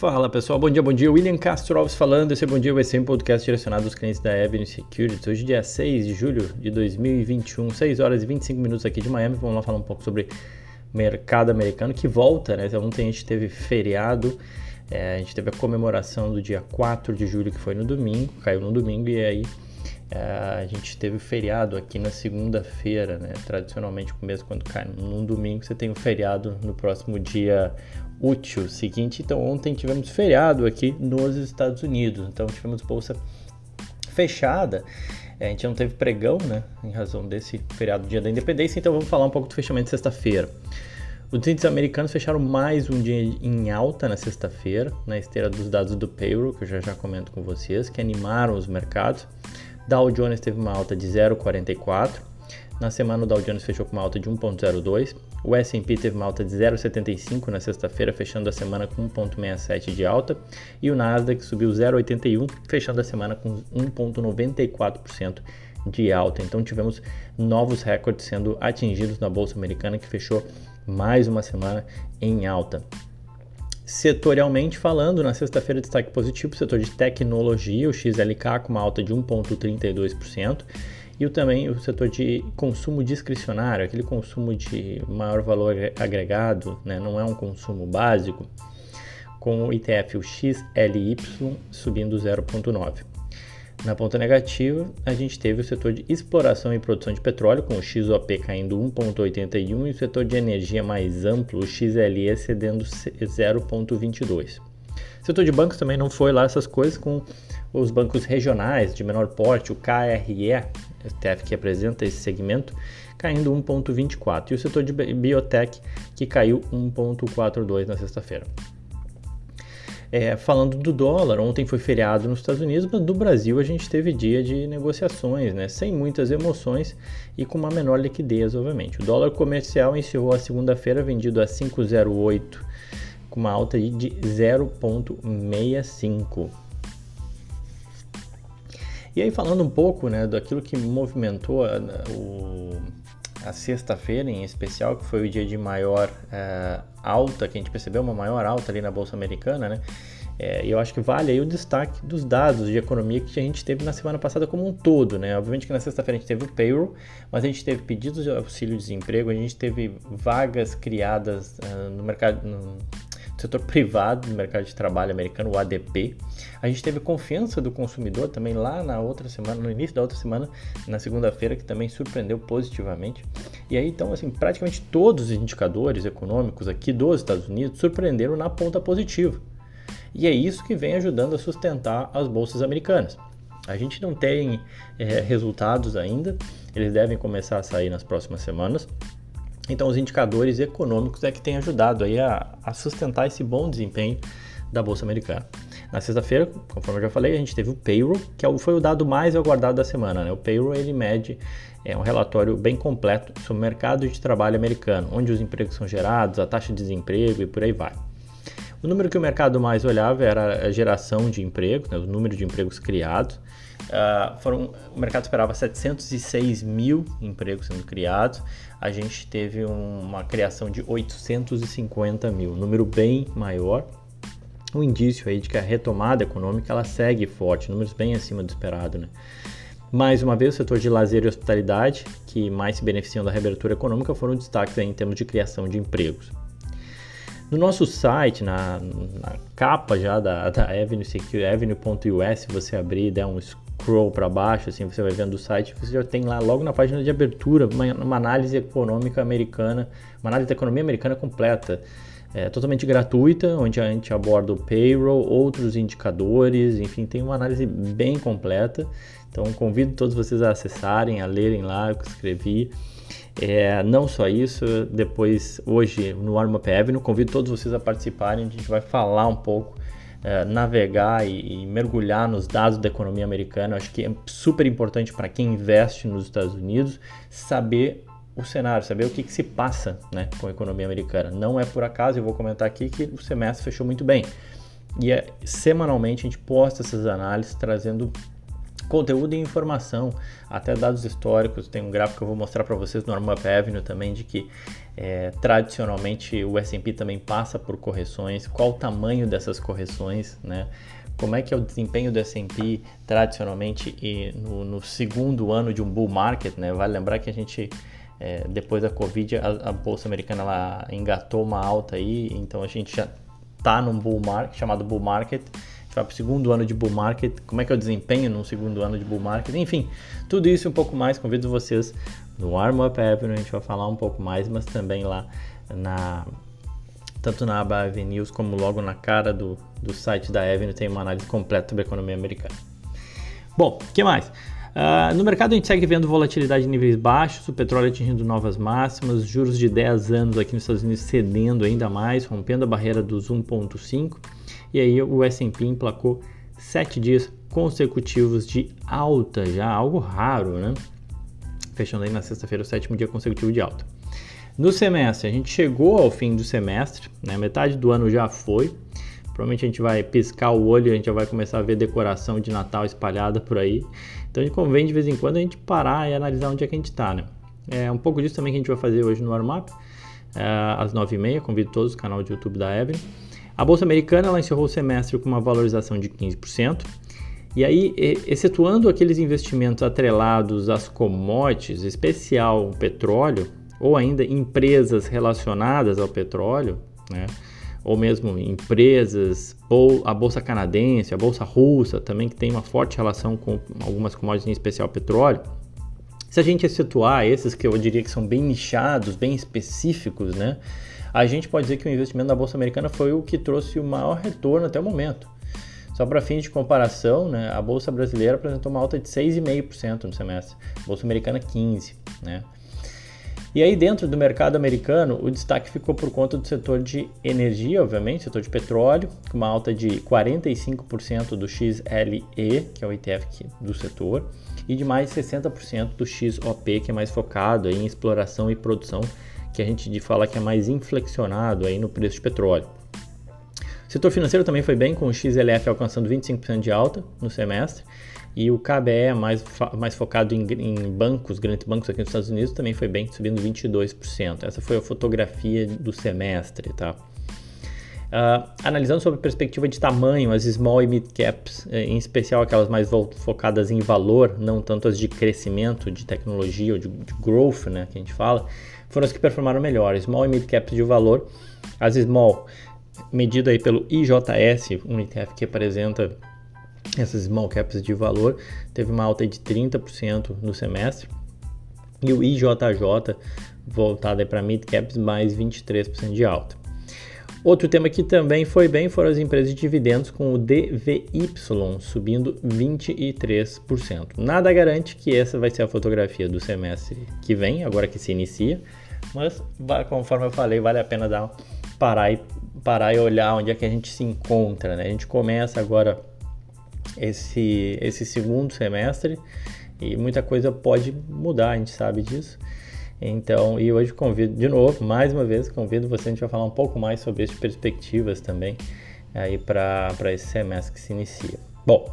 Fala pessoal, bom dia, bom dia. William Castro Alves falando. Esse é Bom Dia vai ser um podcast direcionado aos clientes da Avenue Securities. Hoje, dia 6 de julho de 2021, 6 horas e 25 minutos aqui de Miami. Vamos lá falar um pouco sobre mercado americano que volta, né? Ontem a gente teve feriado, é, a gente teve a comemoração do dia 4 de julho, que foi no domingo, caiu no domingo, e aí é, a gente teve o feriado aqui na segunda-feira, né? Tradicionalmente, mesmo quando cai num domingo, você tem o um feriado no próximo dia útil seguinte. Então, ontem tivemos feriado aqui nos Estados Unidos, então tivemos bolsa fechada. É, a gente não teve pregão, né, em razão desse feriado Dia da Independência, então vamos falar um pouco do fechamento de sexta-feira. Os índices americanos fecharam mais um dia em alta na sexta-feira, na esteira dos dados do payroll, que eu já já comento com vocês, que animaram os mercados. Dow Jones teve uma alta de 0,44, na semana, o Dow Jones fechou com uma alta de 1,02. O S&P teve uma alta de 0,75 na sexta-feira, fechando a semana com 1,67 de alta. E o Nasdaq subiu 0,81, fechando a semana com 1,94% de alta. Então tivemos novos recordes sendo atingidos na bolsa americana, que fechou mais uma semana em alta. Setorialmente falando, na sexta-feira destaque positivo, setor de tecnologia, o XLK com uma alta de 1,32% e o, também o setor de consumo discricionário, aquele consumo de maior valor agregado, né? não é um consumo básico, com o ETF o XLY subindo 0,9. Na ponta negativa, a gente teve o setor de exploração e produção de petróleo, com o XOP caindo 1,81 e o setor de energia mais amplo, o XLE, cedendo 0,22. O setor de bancos também não foi lá essas coisas, com os bancos regionais de menor porte, o KRE, ETF que apresenta esse segmento, caindo 1,24%, e o setor de biotech que caiu 1,42% na sexta-feira. É, falando do dólar, ontem foi feriado nos Estados Unidos, mas no Brasil a gente teve dia de negociações, né, sem muitas emoções e com uma menor liquidez, obviamente. O dólar comercial encerrou a segunda-feira vendido a 5,08, com uma alta de 0,65. E aí falando um pouco né, daquilo que movimentou a, o, a sexta-feira em especial, que foi o dia de maior uh, alta, que a gente percebeu uma maior alta ali na Bolsa Americana, né? É, eu acho que vale aí o destaque dos dados de economia que a gente teve na semana passada como um todo, né? Obviamente que na sexta-feira a gente teve o payroll, mas a gente teve pedidos de auxílio-desemprego, a gente teve vagas criadas uh, no mercado, no, setor privado do mercado de trabalho americano, o ADP. A gente teve confiança do consumidor também lá na outra semana, no início da outra semana, na segunda-feira, que também surpreendeu positivamente. E aí, então, assim, praticamente todos os indicadores econômicos aqui dos Estados Unidos surpreenderam na ponta positiva. E é isso que vem ajudando a sustentar as bolsas americanas. A gente não tem é, resultados ainda, eles devem começar a sair nas próximas semanas, então, os indicadores econômicos é que têm ajudado aí a, a sustentar esse bom desempenho da Bolsa Americana. Na sexta-feira, conforme eu já falei, a gente teve o payroll, que é foi o dado mais aguardado da semana. Né? O payroll ele mede é um relatório bem completo sobre o mercado de trabalho americano, onde os empregos são gerados, a taxa de desemprego e por aí vai. O número que o mercado mais olhava era a geração de empregos, né, o número de empregos criados. Uh, foram, o mercado esperava 706 mil empregos sendo criados, a gente teve uma criação de 850 mil, número bem maior. Um indício aí de que a retomada econômica ela segue forte, números bem acima do esperado, né? Mais uma vez, o setor de lazer e hospitalidade, que mais se beneficiam da reabertura econômica, foram destaques em termos de criação de empregos. No nosso site, na, na capa já da, da Avenue Secure, avenue.us, se você abrir e der um scroll para baixo, assim, você vai vendo o site, você já tem lá logo na página de abertura uma, uma análise econômica americana, uma análise da economia americana completa. É, totalmente gratuita, onde a gente aborda o payroll, outros indicadores, enfim, tem uma análise bem completa. Então, convido todos vocês a acessarem, a lerem lá o que escrevi. É, não só isso, depois, hoje, no Arma Avenue, convido todos vocês a participarem, a gente vai falar um pouco é, navegar e, e, mergulhar nos dados da economia americana. acho que é super importante para quem investe nos Estados Unidos saber o cenário, saber o que, que se passa né, com a economia americana. Não é por acaso, eu vou comentar aqui que o semestre fechou muito bem. E é, semanalmente a gente posta essas análises trazendo conteúdo e informação, até dados históricos. Tem um gráfico que eu vou mostrar para vocês no Armup Avenue também, de que é, tradicionalmente o S&P também passa por correções, qual o tamanho dessas correções, né? Como é que é o desempenho do S&P tradicionalmente e no, no, segundo ano de um bull market, né? Vale lembrar que a gente é, depois da Covid a, a, bolsa americana ela engatou uma alta aí, então a gente já está num bull market chamado bull market para o segundo ano de bull market, como é que é o desempenho no segundo ano de bull market, enfim, tudo isso e um pouco mais, convido vocês no Arm Up Avenue, a gente vai falar um pouco mais, mas também lá na tanto na aba News como logo na cara do, do site da Avenue tem uma análise completa sobre a economia americana. Bom, o que mais? Uh, no mercado a gente segue vendo volatilidade em níveis baixos, o petróleo atingindo novas máximas, juros de 10 anos aqui nos Estados Unidos cedendo ainda mais, rompendo a barreira dos 1.5 e aí o S&P emplacou sete dias consecutivos de alta, já algo raro, né? Fechando aí na sexta-feira o sétimo dia consecutivo de alta. No semestre, a gente chegou ao fim do semestre, né? metade do ano já foi. Provavelmente a gente vai piscar o olho, a gente já vai começar a ver decoração de Natal espalhada por aí. Então convém de vez em quando a gente parar e analisar onde é que a gente está, né? É um pouco disso também que a gente vai fazer hoje no Warmup, é, às 9h30. Convido todos o canal de YouTube da Evelyn. A bolsa americana ela encerrou o semestre com uma valorização de 15%. E aí, excetuando aqueles investimentos atrelados às commodities, especial o petróleo, ou ainda empresas relacionadas ao petróleo, né? ou mesmo empresas, a bolsa canadense, a bolsa russa, também que tem uma forte relação com algumas commodities, em especial petróleo. Se a gente excetuar esses que eu diria que são bem nichados, bem específicos, né? A gente pode dizer que o investimento na Bolsa Americana foi o que trouxe o maior retorno até o momento. Só para fins de comparação, né, a Bolsa Brasileira apresentou uma alta de 6,5% no semestre, a Bolsa Americana 15%. Né? E aí dentro do mercado americano, o destaque ficou por conta do setor de energia, obviamente, setor de petróleo, com uma alta de 45% do XLE, que é o ETF do setor, e de mais 60% do XOP, que é mais focado em exploração e produção que a gente fala que é mais inflexionado aí no preço de petróleo. O setor financeiro também foi bem, com o XLF alcançando 25% de alta no semestre, e o KBE, mais, mais focado em, em, bancos, grandes bancos aqui nos Estados Unidos, também foi bem, subindo 22%. Essa foi a fotografia do semestre, tá? Uh, analisando sobre perspectiva de tamanho, as small e mid caps, eh, em especial aquelas mais focadas em valor, não tanto as de crescimento, de tecnologia ou de, de growth, né, que a gente fala, foram as que performaram melhor. Small e mid caps de valor, as small medida aí pelo IJS, um ETF que apresenta essas small caps de valor, teve uma alta de 30% no semestre. E o IJJ, voltado para mid caps, mais 23% de alta. Outro tema que também foi bem foram as empresas de dividendos com o DVY subindo 23%. Nada garante que essa vai ser a fotografia do semestre que vem, agora que se inicia, mas conforme eu falei, vale a pena dar parar e parar e olhar onde é que a gente se encontra, né? A gente começa agora esse esse segundo semestre e muita coisa pode mudar, a gente sabe disso. Então, e hoje convido de novo, mais uma vez, convido você, a gente vai falar um pouco mais sobre as perspectivas também aí para esse semestre que se inicia. Bom,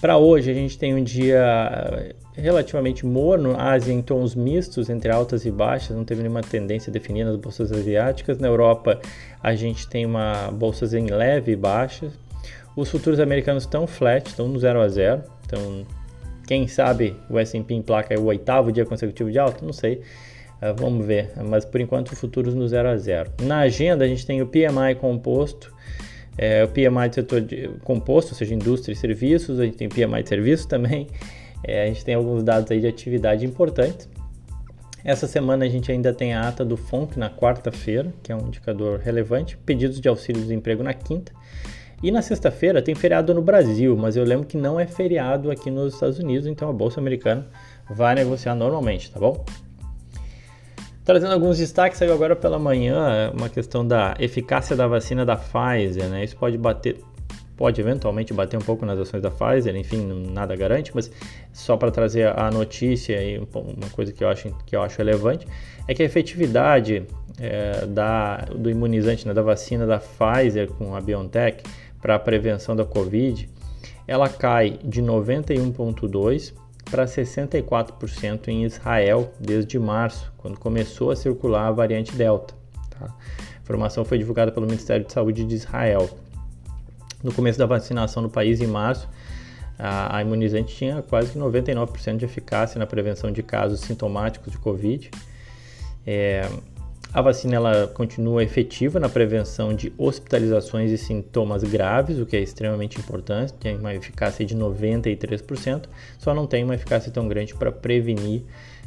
para hoje a gente tem um dia eh, relativamente morno, Ásia em tons mistos entre altas e baixas, não teve nenhuma tendência definida nas bolsas asiáticas. Na Europa a gente tem uma bolsas em leve e baixas. Os futuros americanos estão flat, estão no 0 a 0. Então, quem sabe o S&P é o oitavo dia consecutivo de alta? Não sei. Uh, vamos ver, mas por enquanto futuros no 0 a 0. Na agenda a gente tem o PMI composto, é, o PMI setor de, composto, ou seja, indústria e serviços, a gente tem PMI de serviços também, é, a gente tem alguns dados aí de atividade importantes. Essa semana a gente ainda tem a ata do FONC na quarta-feira, que é um indicador relevante, pedidos de auxílio desemprego na quinta. E na sexta-feira tem feriado no Brasil, mas eu lembro que não é feriado aqui nos Estados Unidos, então a Bolsa Americana vai negociar normalmente, tá bom? Trazendo alguns destaques, saiu agora pela manhã uma questão da eficácia da vacina da Pfizer, né? Isso pode bater, pode eventualmente bater um pouco nas ações da Pfizer, enfim, nada garante, mas só para trazer a notícia e uma coisa que eu acho, que eu acho relevante, é que a efetividade é, da, do imunizante, né, da vacina da Pfizer com a BioNTech para a prevenção da Covid, ela cai de 91,2% para 64% em Israel desde março, quando começou a circular a variante Delta. Tá? A informação foi divulgada pelo Ministério de Saúde de Israel. No começo da vacinação no país, em março, a, imunizante tinha quase 99% de eficácia na prevenção de casos sintomáticos de Covid. É, a vacina ela continua efetiva na prevenção de hospitalizações e sintomas graves, o que é extremamente importante, tem uma eficácia de 93%, só não tem uma eficácia tão grande para prevenir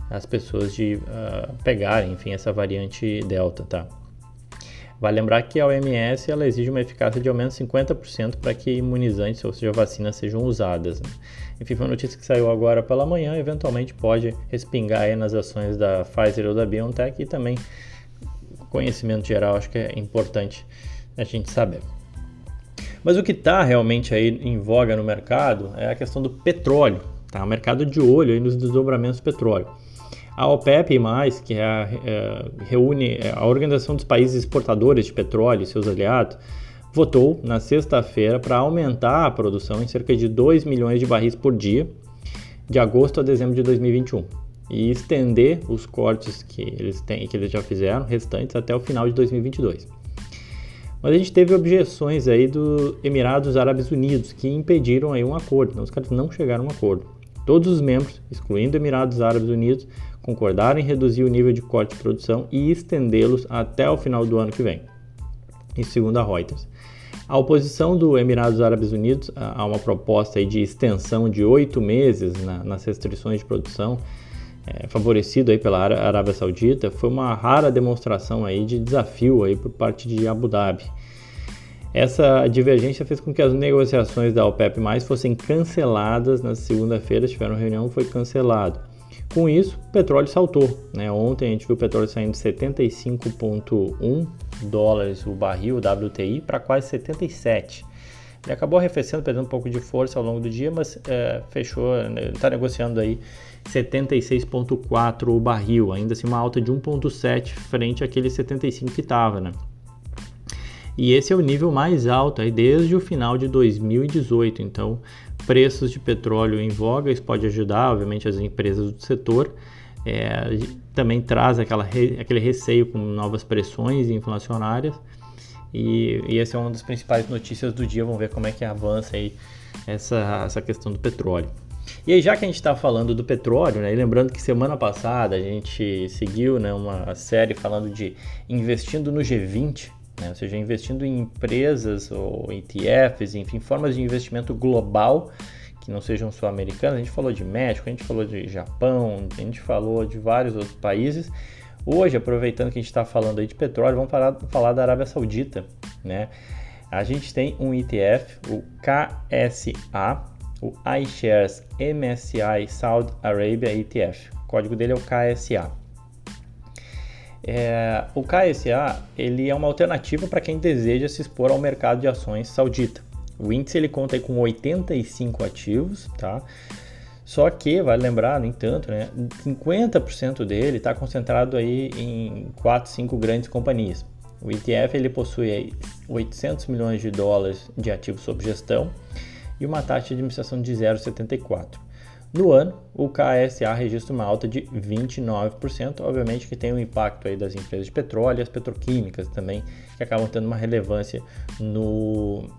as pessoas de uh, pegarem, enfim, essa variante Delta, tá? Vale lembrar que a OMS ela exige uma eficácia de ao menos 50% para que imunizantes, ou seja, vacinas, sejam usadas. Né? Enfim, foi uma notícia que saiu agora pela manhã, eventualmente pode respingar nas ações da Pfizer ou da BioNTech e também conhecimento geral, acho que é importante a gente saber. Mas o que está realmente aí em voga no mercado é a questão do petróleo, tá? O mercado de olho aí nos desdobramentos do petróleo. A OPEP+, que é a, é, reúne é, a Organização dos Países Exportadores de Petróleo e seus aliados, votou na sexta-feira para aumentar a produção em cerca de 2 milhões de barris por dia, de agosto a dezembro de 2021, e estender os cortes que eles têm, que eles já fizeram, restantes, até o final de 2022. Mas a gente teve objeções aí dos Emirados Árabes Unidos que impediram aí um acordo. Então, os caras não chegaram a um acordo. Todos os membros, excluindo Emirados Árabes Unidos, concordaram em reduzir o nível de corte de produção e estendê-los até o final do ano que vem. Isso segundo a Reuters. A oposição do Emirados Árabes Unidos a uma proposta de extensão de oito meses na, nas restrições de produção, é, favorecido aí pela Arábia Saudita, foi uma rara demonstração aí de desafio aí por parte de Abu Dhabi. Essa divergência fez com que as negociações da OPEP+, fossem canceladas na segunda-feira, tiveram reunião, foi cancelado. Com isso, o petróleo saltou. Né? Ontem a gente viu o petróleo saindo de 75,1 dólares o barril WTI para quase 77. Ele acabou arrefecendo, perdendo um pouco de força ao longo do dia, mas é, fechou, está né, negociando aí 76,4 o barril, ainda assim uma alta de 1,7 frente àquele 75 que estava, né? E esse é o nível mais alto aí desde o final de 2018. Então, preços de petróleo em voga, isso pode ajudar, obviamente, as empresas do setor. É, também traz aquela, aquele receio com novas pressões inflacionárias. E, e essa é uma das principais notícias do dia. Vamos ver como é que avança aí essa, essa questão do petróleo. E aí, já que a gente está falando do petróleo, né, e lembrando que semana passada a gente seguiu né, uma série falando de investindo no G20, né? ou seja, investindo em empresas ou ETFs, enfim, formas de investimento global que não sejam só americanas. A gente falou de México, a gente falou de Japão, a gente falou de vários outros países. Hoje, aproveitando que a gente está falando aí de petróleo, vamos falar, falar da Arábia Saudita, né? A gente tem um ETF, o KSA, o iShares MSCI Saudi Arabia ETF. O código dele é o KSA. É, o KSA ele é uma alternativa para quem deseja se expor ao mercado de ações saudita. O índice ele conta com 85 ativos, tá? Só que, vale lembrar, no entanto, né, 50% dele está concentrado aí em 4, 5 grandes companhias. O ETF ele possui 800 milhões de dólares de ativos sob gestão e uma taxa de administração de 0,74. No ano, o KSA registra uma alta de 29%, obviamente que tem um impacto aí das empresas de petróleo e as petroquímicas também, que acabam tendo uma relevância no,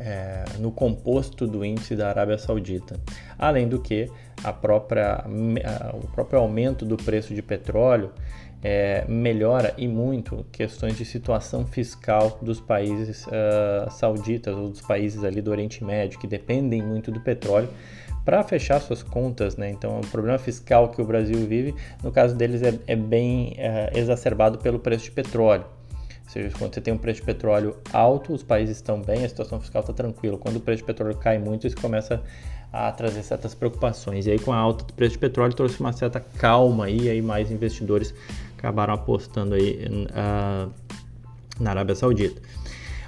é, no composto do índice da Arábia Saudita. Além do que, a própria, a, o próprio aumento do preço de petróleo é, melhora e muito questões de situação fiscal dos países uh, sauditas ou dos países ali do Oriente Médio, que dependem muito do petróleo para fechar suas contas, né? Então, o problema fiscal que o Brasil vive, no caso deles, é, é bem é, exacerbado pelo preço de petróleo. Ou seja, quando você tem um preço de petróleo alto, os países estão bem, a situação fiscal está tranquila. Quando o preço de petróleo cai muito, isso começa a trazer certas preocupações. E aí, com a alta do preço de petróleo, trouxe uma certa calma aí, e aí mais investidores acabaram apostando aí uh, na Arábia Saudita.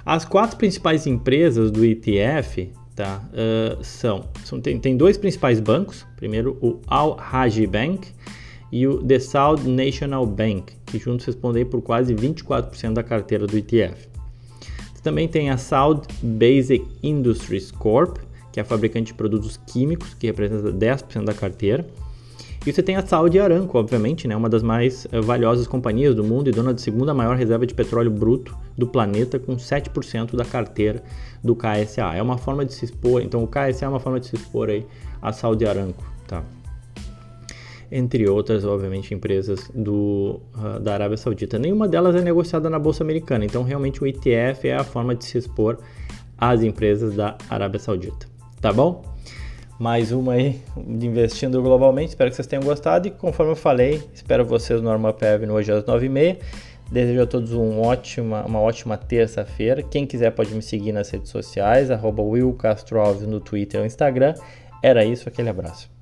As quatro principais empresas do ETF tá? Uh, são, são tem, tem, dois principais bancos, primeiro o Al Rajhi Bank e o The South National Bank, que juntos respondem por quase 24% da carteira do ETF. Também tem a South Basic Industries Corp, que é a fabricante de produtos químicos, que representa 10% da carteira. E você tem a Saudi Aramco, obviamente, né, uma das mais uh, valiosas companhias do mundo e dona de segunda maior reserva de petróleo bruto do planeta, com 7% da carteira do KSA. É uma forma de se expor, então o KSA é uma forma de se expor aí a Saudi Aramco, tá? Entre outras, obviamente, empresas do, uh, da Arábia Saudita. Nenhuma delas é negociada na Bolsa Americana, então realmente o ETF é a forma de se expor às empresas da Arábia Saudita. Tá bom? mais uma aí investindo globalmente. Espero que vocês tenham gostado e conforme eu falei, espero vocês no Norma Pev hoje às 9h30. Desejo a todos um ótima, uma ótima terça-feira. Quem quiser pode me seguir nas redes sociais, arroba Will Castro Alves no Twitter ou Instagram. Era isso, aquele abraço.